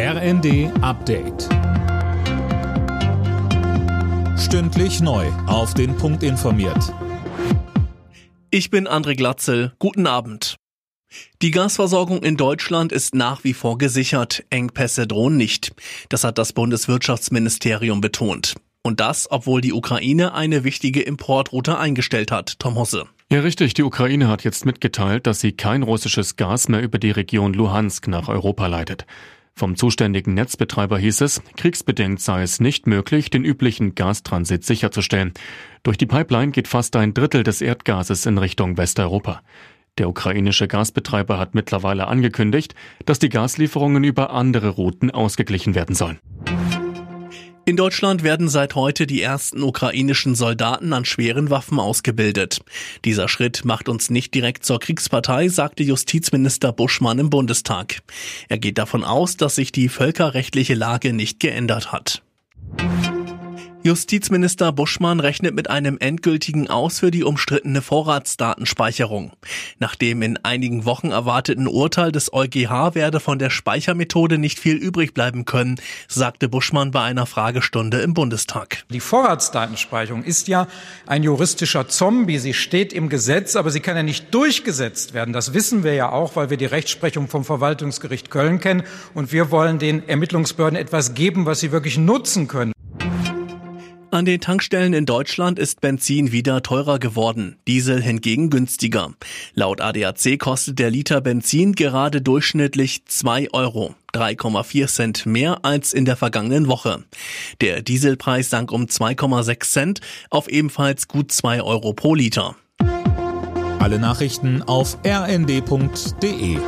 RND Update. Stündlich neu. Auf den Punkt informiert. Ich bin André Glatzel. Guten Abend. Die Gasversorgung in Deutschland ist nach wie vor gesichert. Engpässe drohen nicht. Das hat das Bundeswirtschaftsministerium betont. Und das, obwohl die Ukraine eine wichtige Importroute eingestellt hat. Tom Hosse. Ja, richtig. Die Ukraine hat jetzt mitgeteilt, dass sie kein russisches Gas mehr über die Region Luhansk nach Europa leitet. Vom zuständigen Netzbetreiber hieß es, kriegsbedingt sei es nicht möglich, den üblichen Gastransit sicherzustellen. Durch die Pipeline geht fast ein Drittel des Erdgases in Richtung Westeuropa. Der ukrainische Gasbetreiber hat mittlerweile angekündigt, dass die Gaslieferungen über andere Routen ausgeglichen werden sollen. In Deutschland werden seit heute die ersten ukrainischen Soldaten an schweren Waffen ausgebildet. Dieser Schritt macht uns nicht direkt zur Kriegspartei, sagte Justizminister Buschmann im Bundestag. Er geht davon aus, dass sich die völkerrechtliche Lage nicht geändert hat. Justizminister Buschmann rechnet mit einem endgültigen Aus für die umstrittene Vorratsdatenspeicherung. Nach dem in einigen Wochen erwarteten Urteil des EuGH werde von der Speichermethode nicht viel übrig bleiben können, sagte Buschmann bei einer Fragestunde im Bundestag. Die Vorratsdatenspeicherung ist ja ein juristischer Zombie. Sie steht im Gesetz, aber sie kann ja nicht durchgesetzt werden. Das wissen wir ja auch, weil wir die Rechtsprechung vom Verwaltungsgericht Köln kennen. Und wir wollen den Ermittlungsbehörden etwas geben, was sie wirklich nutzen können. An den Tankstellen in Deutschland ist Benzin wieder teurer geworden, Diesel hingegen günstiger. Laut ADAC kostet der Liter Benzin gerade durchschnittlich 2 Euro, 3,4 Cent mehr als in der vergangenen Woche. Der Dieselpreis sank um 2,6 Cent auf ebenfalls gut 2 Euro pro Liter. Alle Nachrichten auf rnd.de